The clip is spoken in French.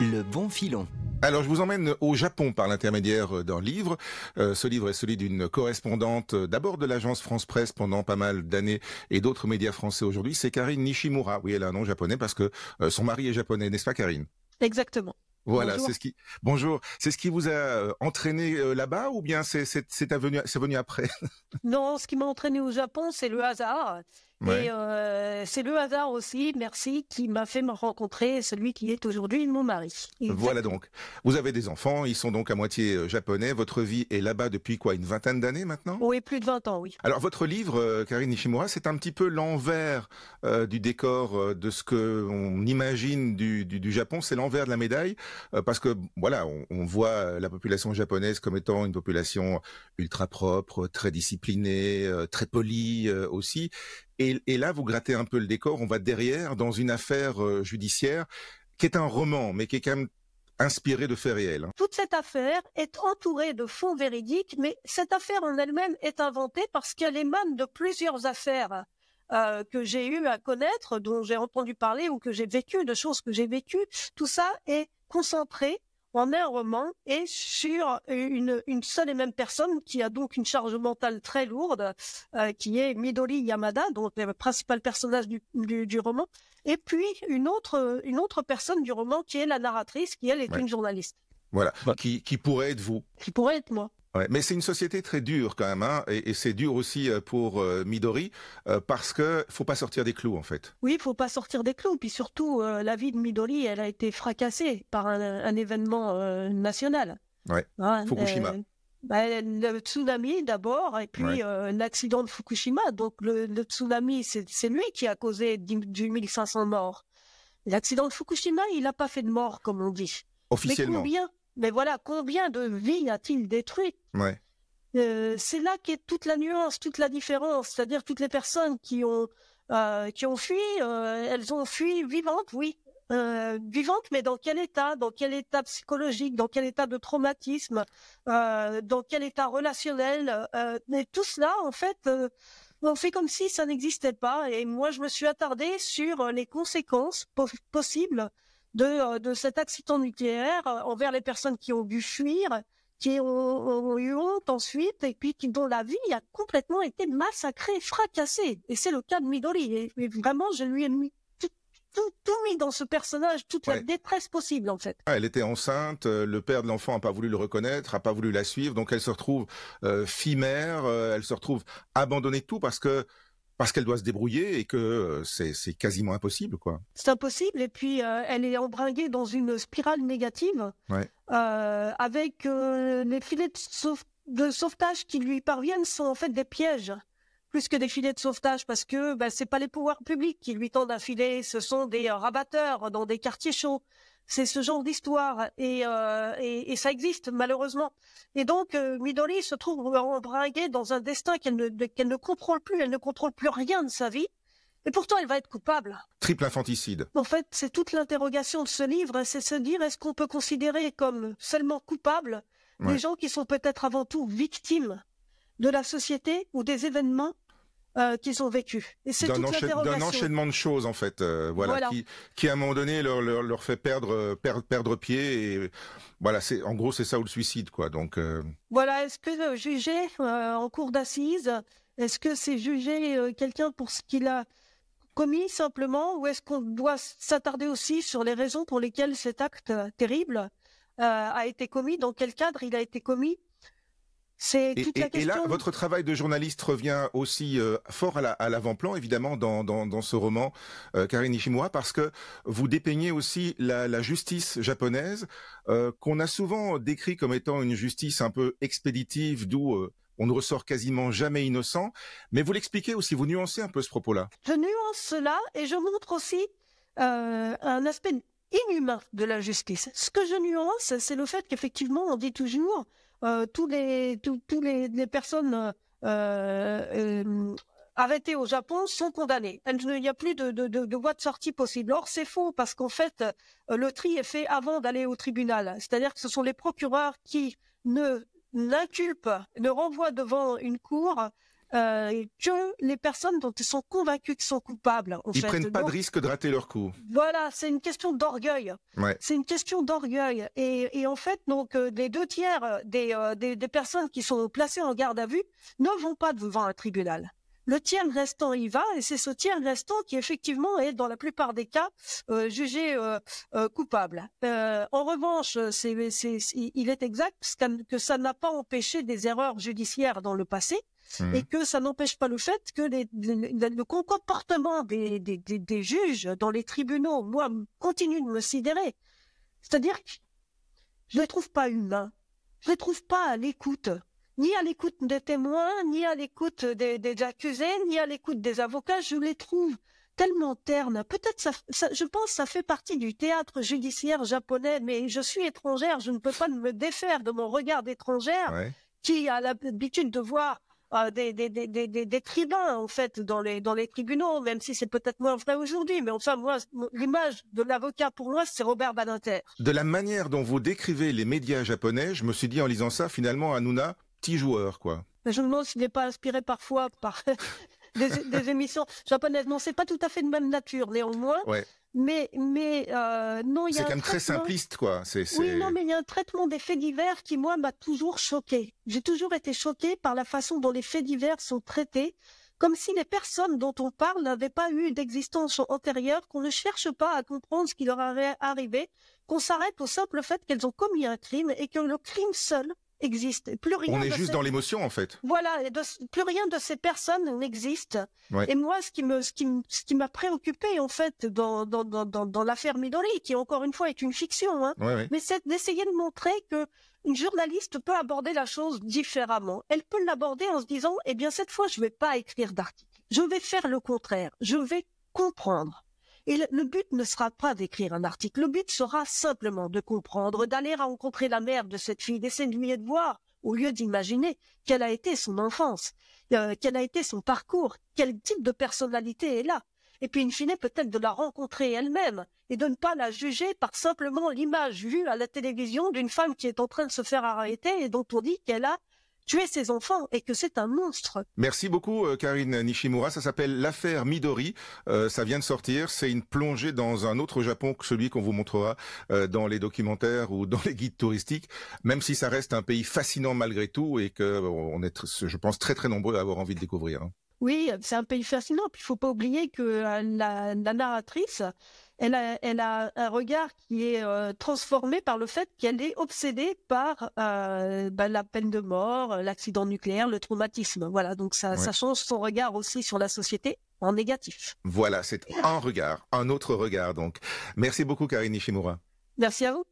Le bon filon. Alors, je vous emmène au Japon par l'intermédiaire d'un livre. Euh, ce livre est celui d'une correspondante euh, d'abord de l'agence France Presse pendant pas mal d'années et d'autres médias français aujourd'hui. C'est Karine Nishimura. Oui, elle a un nom japonais parce que euh, son mari est japonais, n'est-ce pas Karine? Exactement. Voilà, c'est ce qui. Bonjour, c'est ce qui vous a entraîné là-bas ou bien c'est c'est c'est venu c'est venu après? Non, ce qui m'a entraîné au Japon, c'est le hasard. Et euh, c'est le hasard aussi, merci, qui m'a fait me rencontrer celui qui est aujourd'hui mon mari. Voilà donc. Vous avez des enfants, ils sont donc à moitié euh, japonais. Votre vie est là-bas depuis quoi, une vingtaine d'années maintenant? Oui, plus de 20 ans, oui. Alors votre livre, euh, Karine Nishimura, c'est un petit peu l'envers euh, du décor euh, de ce que on imagine du, du, du Japon. C'est l'envers de la médaille, parce que voilà, on, on, voit la population japonaise comme étant une population ultra propre, très disciplinée, très polie aussi. Et, là, vous grattez un peu le décor. On va derrière dans une affaire euh, judiciaire qui est un roman, mais qui est quand même inspiré de faits réels. Hein. Toute cette affaire est entourée de fonds véridiques, mais cette affaire en elle-même est inventée parce qu'elle émane de plusieurs affaires euh, que j'ai eu à connaître, dont j'ai entendu parler ou que j'ai vécu, de choses que j'ai vécues. Tout ça est concentré en un roman et sur une, une seule et même personne qui a donc une charge mentale très lourde, euh, qui est Midori Yamada, donc le principal personnage du, du, du, roman, et puis une autre, une autre personne du roman qui est la narratrice, qui elle est ouais. une journaliste. Voilà, bah. qui, qui pourrait être vous. Qui pourrait être moi. Ouais, mais c'est une société très dure quand même, hein, et, et c'est dur aussi euh, pour euh, Midori euh, parce que faut pas sortir des clous en fait. Oui, faut pas sortir des clous, puis surtout euh, la vie de Midori, elle a été fracassée par un, un événement national. Ouais. Hein, Fukushima. Bah, le tsunami d'abord, et puis ouais. l'accident de Fukushima. Donc le, le tsunami, c'est lui qui a causé du, du 1500 morts. L'accident de Fukushima, il n'a pas fait de mort, comme on dit. Officiellement. Mais combien mais voilà, combien de vies a-t-il détruit ouais. euh, C'est là qu'est toute la nuance, toute la différence. C'est-à-dire toutes les personnes qui ont euh, qui ont fui, euh, elles ont fui vivantes, oui, vivantes, mais dans quel état? Dans quel état psychologique? Dans quel état de traumatisme? Dans quel état relationnel? Tout cela, en fait. on fait comme si ça n'existait pas et moi je me suis attardée sur les conséquences po possibles de, de cet accident nucléaire envers les personnes qui ont dû fuir, qui ont, ont eu honte ensuite, et puis qui, dont la vie a complètement été massacrée, fracassée. Et c'est le cas de Midori. Et, et, vraiment, je lui ai mis tout, tout, tout mis dans ce personnage, toute ouais. la détresse possible, en fait. Ah, elle était enceinte, le père de l'enfant a pas voulu le reconnaître, a pas voulu la suivre, donc elle se retrouve euh, fille-mère, euh, elle se retrouve abandonnée de tout parce que parce qu'elle doit se débrouiller et que euh, c'est quasiment impossible, quoi. C'est impossible. Et puis, euh, elle est embringuée dans une spirale négative, ouais. euh, avec euh, les filets de, sauve de, sauvetage qui lui parviennent sont en fait des pièges, plus que des filets de sauvetage, parce que ben, c'est pas les pouvoirs publics qui lui tendent un filet, ce sont des rabatteurs dans des quartiers chauds c'est ce genre d'histoire et, euh, et, et, ça existe malheureusement. Et donc euh, Midori se trouve embringuée dans un destin qu'elle ne, qu'elle ne contrôle plus, elle ne contrôle plus rien de sa vie. Et pourtant, elle va être coupable. Triple infanticide. En fait, c'est toute l'interrogation de ce livre, c'est se dire est-ce qu'on peut considérer comme seulement coupables ouais. les gens qui sont peut-être avant tout victimes de la société ou des événements euh, qu'ils ont vécu. Et c'est d'un, encha d'un enchaînement de choses en fait, euh, voilà, voilà, Qui, qui à un moment donné leur, leur, leur fait perdre, perdre perdre pied et voilà, c'est en gros c'est ça ou le suicide quoi. Donc euh... voilà, est-ce que juger euh, en cour d'assises, est-ce que c'est juger euh, quelqu'un pour ce qu'il a commis simplement, ou est-ce qu'on doit s'attarder aussi sur les raisons pour lesquelles cet acte terrible a été commis, dans quel cadre il a été commis? C'est toute et, la question. Et là, votre travail de journaliste revient aussi euh, fort à l'avant-plan, la, évidemment, dans, dans, dans, ce roman, euh, Karine Nishimura, parce que vous dépeignez aussi la, la justice japonaise, euh, qu'on a souvent décrit comme étant une justice un peu expéditive, d'où euh, on ne ressort quasiment jamais innocent. Mais vous l'expliquez aussi, vous nuancez un peu ce propos-là. Je nuance cela et je montre aussi un aspect inhumain de la justice. Ce que je nuance, c'est le fait qu'effectivement, on dit toujours tous les tous, tous les, les personnes euh, euh, arrêtées au Japon sont condamnées. Il n'y a plus de, de, de, de, voie de sortie possible. Or, c'est faux parce qu'en fait, le tri est fait avant d'aller au tribunal. C'est-à-dire que ce sont les procureurs qui ne n'inculpent, ne renvoient devant une cour euh, que les personnes dont ils sont convaincus qu'ils sont coupables. En ils prennent pas de risque de rater leur coup. Voilà, c'est une question d'orgueil. Ouais. C'est une question d'orgueil. Et, et, en fait, donc, euh, les deux tiers des, euh, des, des personnes qui sont placées en garde à vue ne vont pas devant un tribunal. Le tiers restant y va, et c'est ce tiers restant qui effectivement est dans la plupart des cas euh, jugé euh, euh, coupable. en revanche, c'est, c'est, il est exact que ça n'a pas empêché des erreurs judiciaires dans le passé. Mmh. Et que ça n'empêche pas le fait que les, les, le comportement des, des, des, des, juges dans les tribunaux, moi, continue de me sidérer. C'est-à-dire que je les trouve pas humains. Je les trouve pas à l'écoute ni à l'écoute des témoins, ni à l'écoute des, des, accusés, ni à l'écoute des avocats. Je les trouve tellement ternes. Peut-être ça, ça, je pense que ça fait partie du théâtre judiciaire japonais, mais je suis étrangère, je ne peux pas me défaire de mon regard d'étrangère ouais. qui a l'habitude de voir euh, des, des, des, des, des tribuns en fait dans les dans les tribunaux, même si c'est peut-être moins vrai aujourd'hui. Mais enfin, moi, l'image de l'avocat pour moi, c'est Robert Badinter. De la manière dont vous décrivez les médias japonais, je me suis dit en lisant ça, finalement, Hanouna, petit joueur, quoi. Mais je me demande s'il n'est pas inspiré parfois par des, des, émissions japonaises. Non, c'est pas tout à fait de même nature, néanmoins. Ouais. Mais, mais euh, non, il y a. C'est quand même très simpliste, quoi. C'est, Oui, non, mais il y a un traitement des faits divers qui, moi, m'a toujours choqué. J'ai toujours été choqué par la façon dont les faits divers sont traités, comme si les personnes dont on parle n'avaient pas eu d'existence antérieure, qu'on ne cherche pas à comprendre ce qui leur est arrivé, qu'on s'arrête au simple fait qu'elles ont commis un crime et que le crime seul existe. Plus rien On est juste ces... dans l'émotion, en fait. Voilà, de... plus rien de ces personnes n'existe. Ouais. Et moi, ce qui me, ce qui, ce qui m'a préoccupé en fait dans dans dans dans, dans l'affaire Midori, qui encore une fois est une fiction, hein, Ouais, ouais. mais c'est d'essayer de montrer que une journaliste peut aborder la chose différemment. Elle peut l'aborder en se disant, eh bien cette fois, je vais pas écrire d'article. Je vais faire le contraire. Je vais comprendre. Et le, but ne sera pas d'écrire un article. Le but sera simplement de comprendre, d'aller rencontrer la mère de cette fille, d'essayer de voir, au lieu d'imaginer quelle a été son enfance, euh, quel a été son parcours, quel type de personnalité est là. Et puis, in fine, peut-être de la rencontrer elle-même et de ne pas la juger par simplement l'image vue à la télévision d'une femme qui est en train de se faire arrêter et dont on dit qu'elle a tuer ses enfants et que c'est un monstre. Merci beaucoup euh, Karine Nishimura. Ça s'appelle l'affaire Midori. Euh, ça vient de sortir. C'est une plongée dans un autre Japon que celui qu'on vous montrera euh, dans les documentaires ou dans les guides touristiques. Même si ça reste un pays fascinant malgré tout et que on est, je pense, très très nombreux à avoir envie de découvrir. Oui, c'est un pays fascinant. Puis il faut pas oublier que la, la narratrice, elle a, elle a, un regard qui est euh, transformé par le fait qu'elle est obsédée par euh, bah, la peine de mort, l'accident nucléaire, le traumatisme. Voilà, donc ça, Ouais. ça change son regard aussi sur la société en négatif. Voilà, c'est un regard, un autre regard donc. Merci beaucoup Karine Nishimura. Merci à vous.